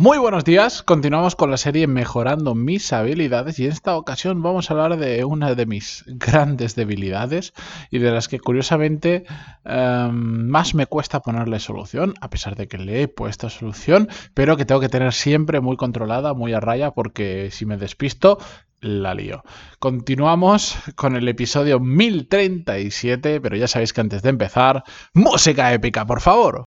Muy buenos días, continuamos con la serie Mejorando mis habilidades y en esta ocasión vamos a hablar de una de mis grandes debilidades y de las que curiosamente em, más me cuesta ponerle solución, a pesar de que le he puesto solución, pero que tengo que tener siempre muy controlada, muy a raya, porque si me despisto la lío. Continuamos con el episodio 1037, pero ya sabéis que antes de empezar, música épica, por favor.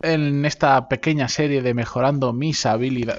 en esta pequeña serie de mejorando mis,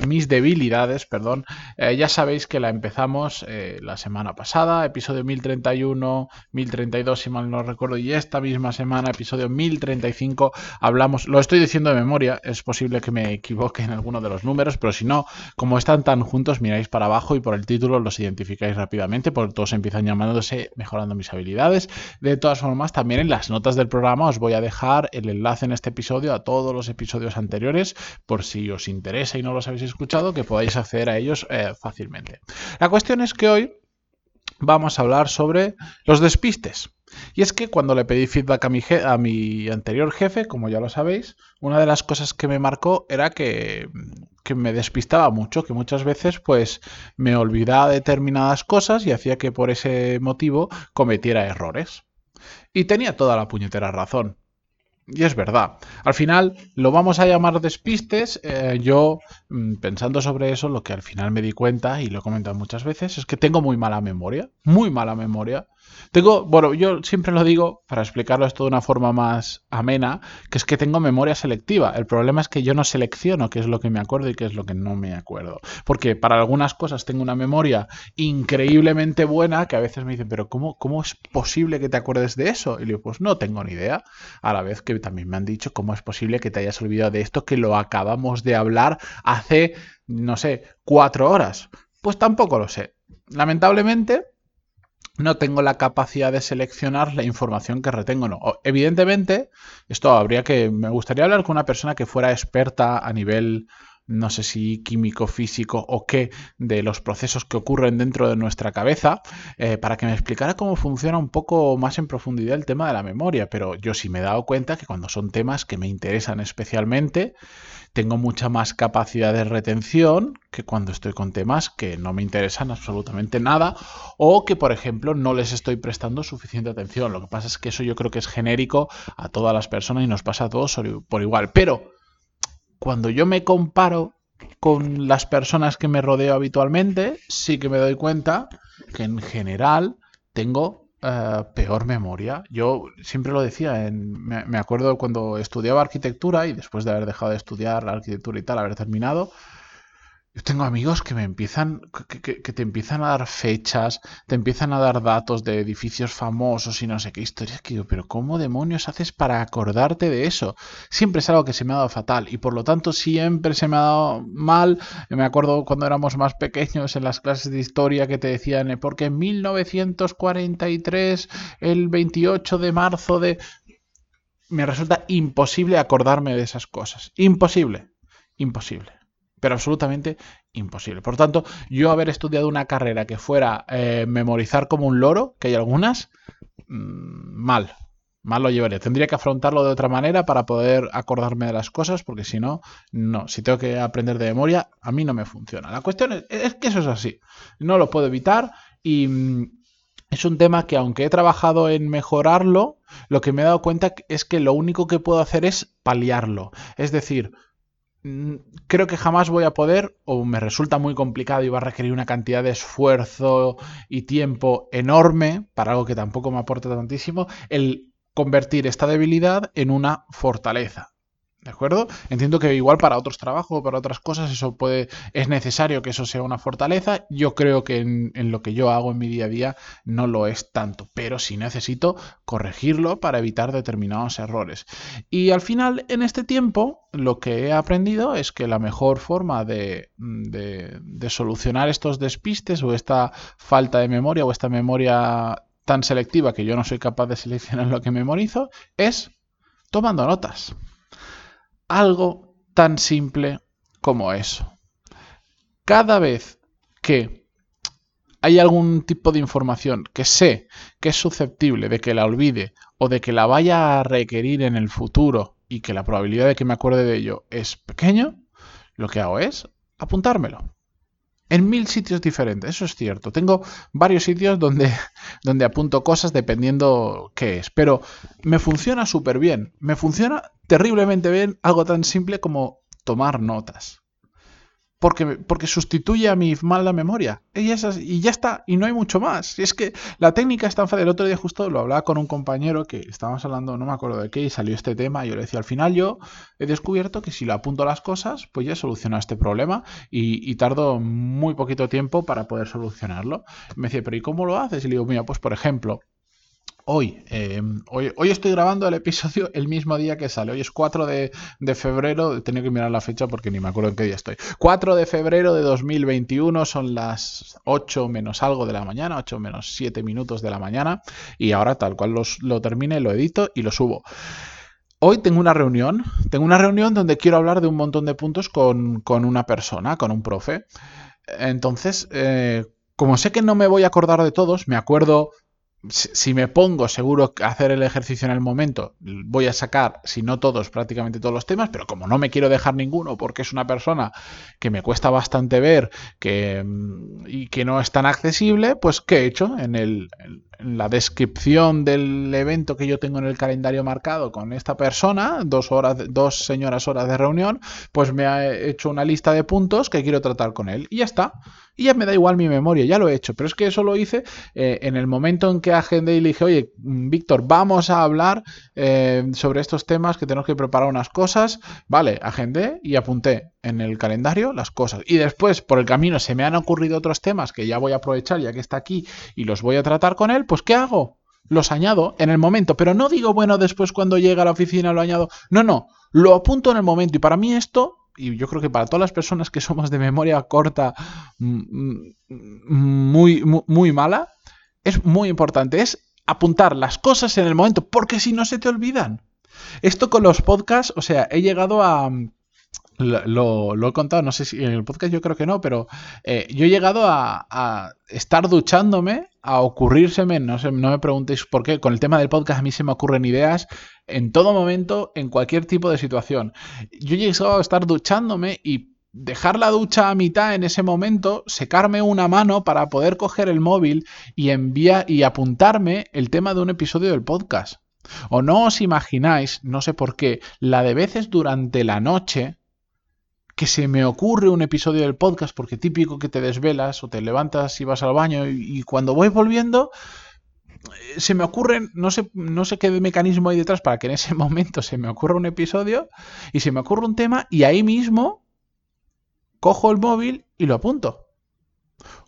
mis debilidades, perdón, eh, ya sabéis que la empezamos eh, la semana pasada, episodio 1031, 1032 si mal no recuerdo, y esta misma semana, episodio 1035, hablamos, lo estoy diciendo de memoria, es posible que me equivoque en alguno de los números, pero si no, como están tan juntos, miráis para abajo y por el título los identificáis rápidamente, porque todos empiezan llamándose mejorando mis habilidades. De todas formas, también en las notas del programa os voy a dejar el enlace en este episodio a todos los episodios anteriores, por si os interesa y no los habéis escuchado, que podáis acceder a ellos eh, fácilmente. La cuestión es que hoy vamos a hablar sobre los despistes. Y es que cuando le pedí feedback a mi, a mi, anterior jefe, como ya lo sabéis, una de las cosas que me marcó era que, que, me despistaba mucho, que muchas veces pues me olvidaba determinadas cosas y hacía que por ese motivo cometiera errores. Y tenía toda la puñetera razón. Y es verdad. Al final lo vamos a llamar despistes. Eh, yo, mm, pensando sobre eso, lo que al final me di cuenta, y lo he comentado muchas veces, es que tengo muy mala memoria. Muy mala memoria. Tengo, bueno, yo siempre lo digo, para explicarlo esto de una forma más amena, que es que tengo memoria selectiva. El problema es que yo no selecciono qué es lo que me acuerdo y qué es lo que no me acuerdo. Porque para algunas cosas tengo una memoria increíblemente buena que a veces me dicen, pero ¿cómo, cómo es posible que te acuerdes de eso? Y le digo, pues no tengo ni idea. A la vez que también me han dicho, ¿cómo es posible que te hayas olvidado de esto que lo acabamos de hablar hace, no sé, cuatro horas? Pues tampoco lo sé. Lamentablemente, no tengo la capacidad de seleccionar la información que retengo. No. Evidentemente, esto habría que. Me gustaría hablar con una persona que fuera experta a nivel, no sé si químico, físico o qué, de los procesos que ocurren dentro de nuestra cabeza, eh, para que me explicara cómo funciona un poco más en profundidad el tema de la memoria. Pero yo sí me he dado cuenta que cuando son temas que me interesan especialmente, tengo mucha más capacidad de retención que cuando estoy con temas que no me interesan absolutamente nada o que, por ejemplo, no les estoy prestando suficiente atención. Lo que pasa es que eso yo creo que es genérico a todas las personas y nos pasa a todos por igual. Pero cuando yo me comparo con las personas que me rodeo habitualmente, sí que me doy cuenta que en general tengo eh, peor memoria. Yo siempre lo decía, en, me, acuerdo cuando estudiaba arquitectura y después de haber dejado de estudiar la arquitectura y tal, haber terminado, yo tengo amigos que me empiezan, que, te empiezan a dar fechas, te empiezan a dar datos de edificios famosos y no sé qué historias que digo, pero ¿cómo demonios haces para acordarte de eso? Siempre es algo que se me ha dado fatal y por lo tanto siempre se me ha dado mal. Me acuerdo cuando éramos más pequeños en las clases de historia que te decían, porque en 1943, el 28 de marzo de... Me resulta imposible acordarme de esas cosas. Imposible. Imposible pero absolutamente imposible. Por tanto, yo haber estudiado una carrera que fuera eh, memorizar como un loro, que hay algunas, mm, mal, mal lo llevaría. Tendría que afrontarlo de otra manera para poder acordarme de las cosas, porque si no, no. Si tengo que aprender de memoria, a mí no me funciona. La cuestión es, que eso es así. No lo puedo evitar y mm, es un tema que aunque he trabajado en mejorarlo, lo que me he dado cuenta es que lo único que puedo hacer es paliarlo. Es decir, creo que jamás voy a poder, o me resulta muy complicado y va a requerir una cantidad de esfuerzo y tiempo enorme para algo que tampoco me aporta tantísimo, el convertir esta debilidad en una fortaleza. ¿De acuerdo? Entiendo que igual para otros trabajos o para otras cosas eso puede, es necesario que eso sea una fortaleza. Yo creo que en, lo que yo hago en mi día a día no lo es tanto, pero sí necesito corregirlo para evitar determinados errores. Y al final, en este tiempo, lo que he aprendido es que la mejor forma de, de solucionar estos despistes o esta falta de memoria o esta memoria tan selectiva que yo no soy capaz de seleccionar lo que memorizo es tomando notas algo tan simple como eso. Cada vez que hay algún tipo de información que sé que es susceptible de que la olvide o de que la vaya a requerir en el futuro y que la probabilidad de que me acuerde de ello es pequeño, lo que hago es apuntármelo. En mil sitios diferentes, eso es cierto. Tengo varios sitios donde, donde apunto cosas dependiendo qué es. Pero me funciona súper bien. Me funciona terriblemente bien algo tan simple como tomar notas porque, porque sustituye a mi mala memoria. Y, ya está, y no hay mucho más. Y es que la técnica es tan fácil. El otro día justo lo hablaba con un compañero que estábamos hablando, no me acuerdo de qué, y salió este tema. Y yo le decía, al final yo he descubierto que si lo apunto las cosas, pues ya he solucionado este problema y, y tardo muy poquito tiempo para poder solucionarlo. me decía, pero ¿y cómo lo haces? Y le digo, mira, pues por ejemplo, Em, hoy, hoy, estoy grabando el episodio el mismo día que sale. Hoy es 4 de, febrero. He tenido que mirar la fecha porque ni me acuerdo en qué día estoy. 4 de febrero de 2021. Son las 8 menos algo de la mañana. 8 menos 7 minutos de la mañana. Y ahora tal cual lo termine, lo edito y lo subo. Hoy tengo una reunión. Tengo una reunión donde quiero hablar de un montón de puntos con, una persona, con un profe. Entonces, eh, como sé que no me voy a acordar de todos, me acuerdo si me pongo seguro a hacer el ejercicio en el momento, voy a sacar, si no todos, prácticamente todos los temas, pero como no me quiero dejar ninguno porque es una persona que me cuesta bastante ver que, mm, y que no es tan accesible, pues ¿qué he hecho? En, el, en la descripción del evento que yo tengo en el calendario marcado con esta persona, dos, horas, dos señoras horas de reunión, pues me ha hecho una lista de puntos que quiero tratar con él y ya está. Y ya me da igual mi memoria, ya lo he hecho. Pero es que eso lo hice eh, en el momento en que agendé y le dije, oye, mm, Víctor, vamos a hablar eh, sobre estos temas que tenemos que preparar unas cosas. Vale, agendé y apunté en el calendario las cosas. Y después, por el camino, se me han ocurrido otros temas que ya voy a aprovechar ya que está aquí y los voy a tratar con él. Pues, ¿qué hago? Los añado en el momento, pero no digo, bueno, después cuando llega a la oficina lo añado. No, no, lo apunto en el momento. Y para mí esto y yo creo que para todas las personas que somos de memoria corta mm, mm, muy, muy, mala, es muy importante, es apuntar las cosas en el momento, porque si no se te olvidan. Esto con los podcasts, o sea, he llegado a... Lo, he contado, no sé si en el podcast yo creo que no, pero eh, yo he llegado a estar duchándome a ocurrírseme, no, sé, no me preguntéis por qué, con el tema del podcast a mí se me ocurren ideas en todo momento, en cualquier tipo de situación. Yo he llegado a estar duchándome y dejar la ducha a mitad en ese momento, secarme una mano para poder coger el móvil y enviar y apuntarme el tema de un episodio del podcast. O no os imagináis, no sé por qué, la de veces durante la noche que se me ocurre un episodio del podcast, porque típico que te desvelas o te levantas y vas al baño y, cuando voy volviendo eh, se me ocurren, no sé, no sé qué mecanismo hay detrás para que en ese momento se me ocurra un episodio y se me ocurre un tema y ahí mismo cojo el móvil y lo apunto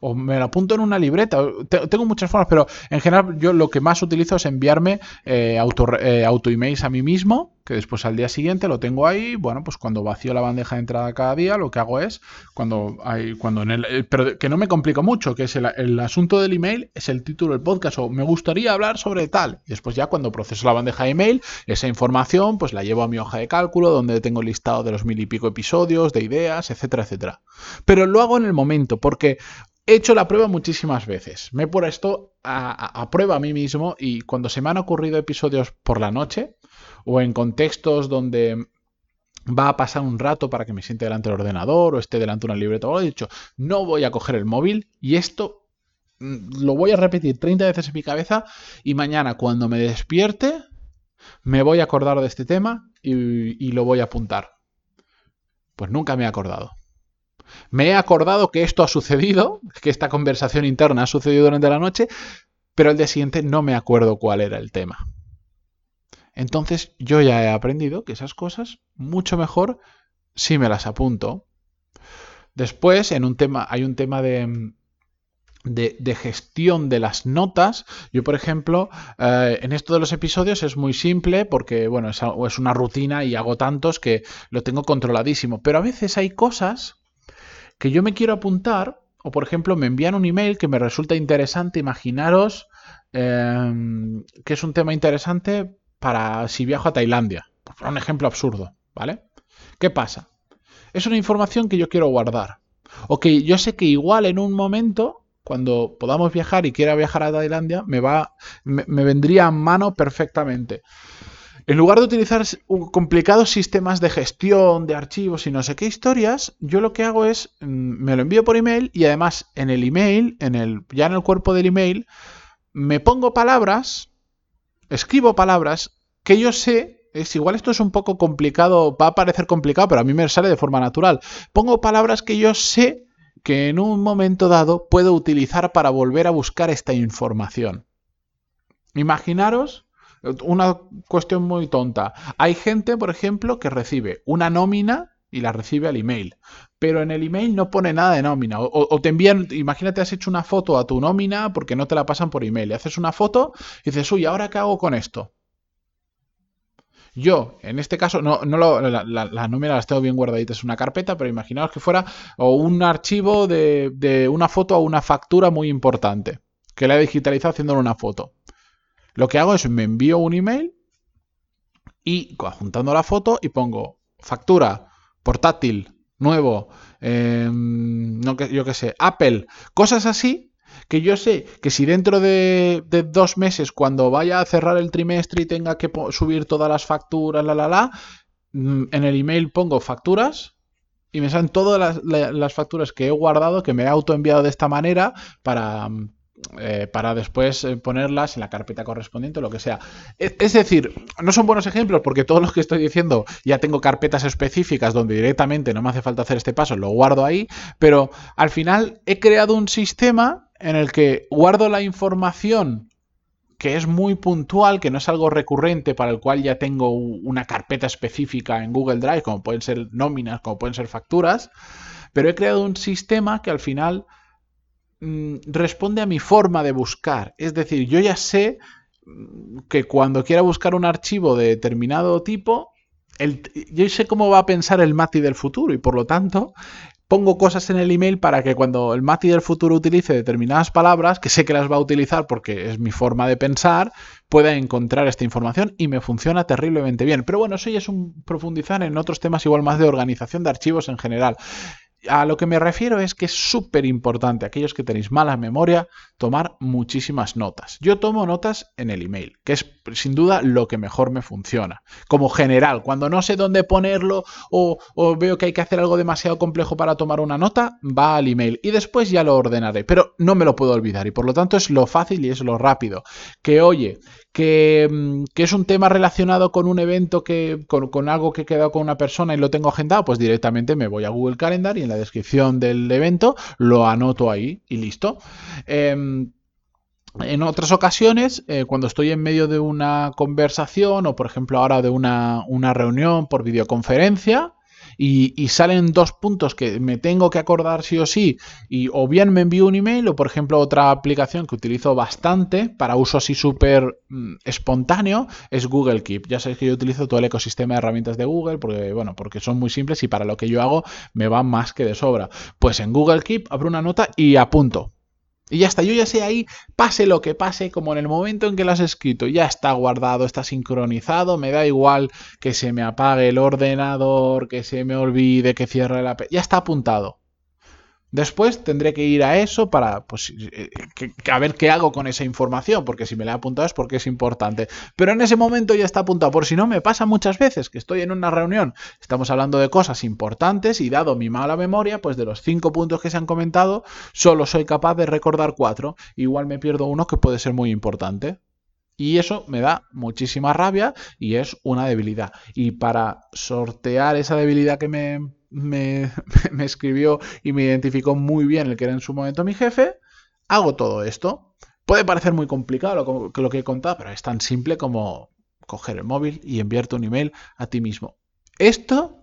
o me lo apunto en una libreta. Tengo muchas formas, pero en general yo lo que más utilizo es enviarme eh, auto, eh, auto emails a mí mismo, que después al día siguiente lo tengo ahí. Bueno, pues cuando vacío la bandeja de entrada cada día, lo que hago es cuando hay, cuando en el, eh, pero que no me complico mucho, que es el, asunto del email, es el título del podcast o me gustaría hablar sobre tal. Y después ya cuando proceso la bandeja de email, esa información pues la llevo a mi hoja de cálculo donde tengo el listado de los mil y pico episodios, de ideas, etcétera, etcétera. Pero lo hago en el momento porque He hecho la prueba muchísimas veces. Me he puesto a, a, prueba a mí mismo y cuando se me han ocurrido episodios por la noche o en contextos donde va a pasar un rato para que me siente delante del ordenador o esté delante de una libreta o he dicho, no voy a coger el móvil y esto mm, lo voy a repetir 30 veces en mi cabeza y mañana cuando me despierte me voy a acordar de este tema y, y lo voy a apuntar. Pues nunca me he acordado. Me he acordado que esto ha sucedido, que esta conversación interna ha sucedido durante la noche, pero el día siguiente no me acuerdo cuál era el tema. Entonces yo ya he aprendido que esas cosas mucho mejor si me las apunto. Después, en un tema, hay un tema de, de, gestión de las notas. Yo, por ejemplo, eh, en esto de los episodios es muy simple porque, bueno, es, es, una rutina y hago tantos que lo tengo controladísimo. Pero a veces hay cosas que yo me quiero apuntar o, por ejemplo, me envían un email que me resulta interesante. Imaginaros em, que es un tema interesante para si viajo a Tailandia. Un ejemplo absurdo, ¿vale? ¿Qué pasa? Es una información que yo quiero guardar. O que yo sé que igual en un momento, cuando podamos viajar y quiera viajar a Tailandia, me va. me, vendría a mano perfectamente. En lugar de utilizar complicados sistemas de gestión de archivos y no sé qué historias, yo lo que hago es mm, me lo envío por email y además en el email, en el, ya en el cuerpo del email, me pongo palabras, escribo palabras que yo sé es igual esto es un poco complicado, va a parecer complicado, pero a mí me sale de forma natural. Pongo palabras que yo sé que en un momento dado puedo utilizar para volver a buscar esta información. Imaginaros una cuestión muy tonta. Hay gente, por ejemplo, que recibe una nómina y la recibe al email. Pero en el email no pone nada de nómina. O, te envían, imagínate, has hecho una foto a tu nómina porque no te la pasan por email. Le haces una foto y dices, uy, ¿ahora qué hago con esto? Yo, en este caso, no, no lo, la, la, nómina las tengo bien guardaditas en una carpeta, pero imaginaos que fuera o un archivo de, de una foto a una factura muy importante, que la he digitalizado haciéndole una foto. Lo que hago es me envío un email y juntando la foto y pongo factura, portátil, nuevo, em, no, yo qué sé, Apple, cosas así que yo sé que si dentro de, dos meses, cuando vaya a cerrar el trimestre y tenga que subir todas las facturas, la, la, la, mm, en el email pongo facturas y me salen todas las, las facturas que he guardado, que me he autoenviado de esta manera para mm, eh, para después eh, ponerlas en la carpeta correspondiente o lo que sea. Es, decir, no son buenos ejemplos porque todos los que estoy diciendo ya tengo carpetas específicas donde directamente no me hace falta hacer este paso, lo guardo ahí, pero al final he creado un sistema en el que guardo la información que es muy puntual, que no es algo recurrente, para el cual ya tengo una carpeta específica en Google Drive, como pueden ser nóminas, como pueden ser facturas, pero he creado un sistema que al final Mm, responde a mi forma de buscar. Es decir, yo ya sé mm, que cuando quiera buscar un archivo de determinado tipo, yo sé cómo va a pensar el Mati del futuro y por lo tanto pongo cosas en el email para que cuando el Mati del futuro utilice determinadas palabras, que sé que las va a utilizar porque es mi forma de pensar, pueda encontrar esta información y me funciona terriblemente bien. Pero bueno, eso ya es un profundizar en otros temas igual más de organización de archivos en general a lo que me refiero es que es súper importante, aquellos que tenéis mala memoria, tomar muchísimas notas. Yo tomo notas en el email, que es sin duda lo que mejor me funciona. Como general, cuando no sé dónde ponerlo o, veo que hay que hacer algo demasiado complejo para tomar una nota, va al email y después ya lo ordenaré, pero no me lo puedo olvidar y por lo tanto es lo fácil y es lo rápido. Que oye, que, mm, es un tema relacionado con un evento que con, algo que he quedado con una persona y lo tengo agendado, pues directamente me voy a Google Calendar y en la descripción del evento lo anoto ahí y listo. Em, en otras ocasiones, eh, cuando estoy en medio de una conversación o por ejemplo ahora de una, una reunión por videoconferencia, y, salen dos puntos que me tengo que acordar sí o sí, y o bien me envío un email o por ejemplo otra aplicación que utilizo bastante para uso así súper mm, espontáneo es Google Keep. Ya sabéis que yo utilizo todo el ecosistema de herramientas de Google porque, bueno, porque son muy simples y para lo que yo hago me va más que de sobra. Pues en Google Keep abro una nota y apunto y ya está, yo ya sé ahí, pase lo que pase, como en el momento en que lo has escrito, ya está guardado, está sincronizado, me da igual que se me apague el ordenador, que se me olvide, que cierre la... Ya está apuntado. Después tendré que ir a eso para pues, eh, a ver qué hago con esa información, porque si me la he apuntado es porque es importante. Pero en ese momento ya está apuntado, por si no me pasa muchas veces que estoy en una reunión, estamos hablando de cosas importantes y dado mi mala memoria, pues de los cinco puntos que se han comentado, solo soy capaz de recordar cuatro. Igual me pierdo uno que puede ser muy importante. Y eso me da muchísima rabia y es una debilidad. Y para sortear esa debilidad que me, me, escribió y me identificó muy bien el que era en su momento mi jefe, hago todo esto. Puede parecer muy complicado lo, lo que he contado, pero es tan simple como, coger el móvil y enviarte un email a ti mismo. Esto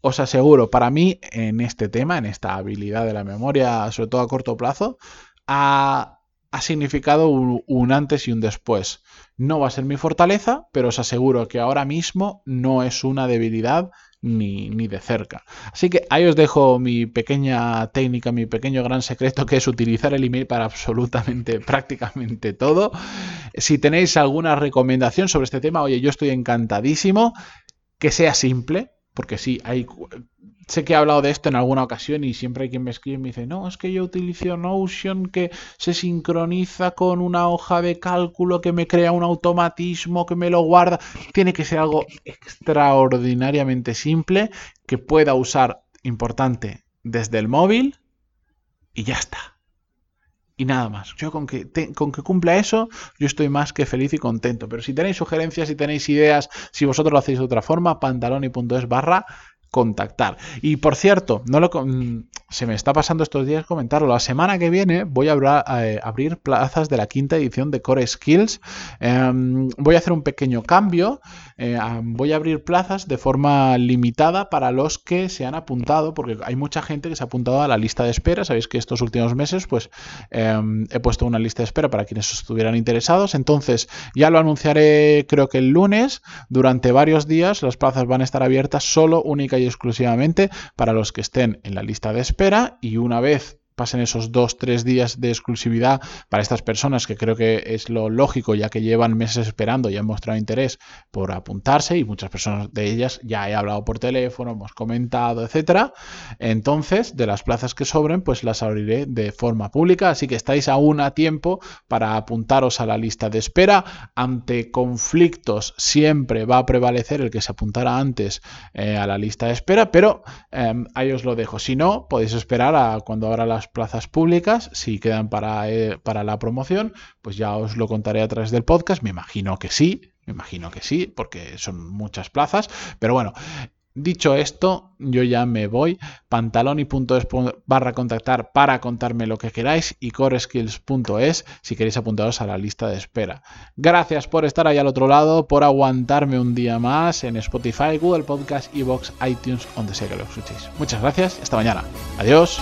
os aseguro, para mí, en este tema, en esta habilidad de la memoria, sobre todo a corto plazo, ha, significado un, antes y un después. No va a ser mi fortaleza, pero os aseguro que ahora mismo no es una debilidad ni, de cerca. Así que ahí os dejo mi pequeña técnica, mi pequeño gran secreto, que es utilizar el email para absolutamente, prácticamente todo. Si tenéis alguna recomendación sobre este tema, oye, yo estoy encantadísimo. Que sea simple, porque sí, hay, sé que he hablado de esto en alguna ocasión y siempre hay quien me escribe y me dice, no, es que yo utilizo Notion que se sincroniza con una hoja de cálculo que me crea un automatismo, que me lo guarda. Tiene que ser algo extraordinariamente simple que pueda usar, importante, desde el móvil y ya está y nada más. Yo con que, con que cumpla eso, yo estoy más que feliz y contento. Pero si tenéis sugerencias, si tenéis ideas, si vosotros lo hacéis de otra forma, pantaloni.es barra contactar. Y por cierto, no lo, mm, se me está pasando estos días comentarlo. La semana que viene voy a, eh, abrir plazas de la quinta edición de Core Skills. Em, voy a hacer un pequeño cambio. Eh, voy a abrir plazas de forma limitada para los que se han apuntado, porque hay mucha gente que se ha apuntado a la lista de espera. Sabéis que estos últimos meses, pues em, he puesto una lista de espera para quienes estuvieran interesados. Entonces, ya lo anunciaré, creo que el lunes. Durante varios días, las plazas van a estar abiertas solo, única y exclusivamente para los que estén en la lista de espera y una vez pasen esos dos, tres días de exclusividad para estas personas, que creo que es lo lógico, ya que llevan meses esperando y han mostrado interés por apuntarse, y muchas personas de ellas ya he hablado por teléfono, hemos comentado, etcétera. Entonces, de las plazas que sobren, pues las abriré de forma pública, así que estáis aún a tiempo para apuntaros a la lista de espera. Ante conflictos, siempre va a prevalecer el que se apuntara antes eh, a la lista de espera, pero em, ahí os lo dejo. Si no, podéis esperar a cuando abra las plazas públicas, si quedan para, eh, para la promoción, pues ya os lo contaré a través del podcast, me imagino que sí, me imagino que sí, porque son muchas plazas, pero bueno, Dicho esto, yo ya me voy. Pantaloni.es barra contactar para contarme lo que queráis y coreskills.es si queréis apuntaros a la lista de espera. Gracias por estar ahí al otro lado, por aguantarme un día más en Spotify, Google Podcast, Evox, iTunes, donde sea que lo escuchéis. Muchas gracias, hasta mañana. Adiós.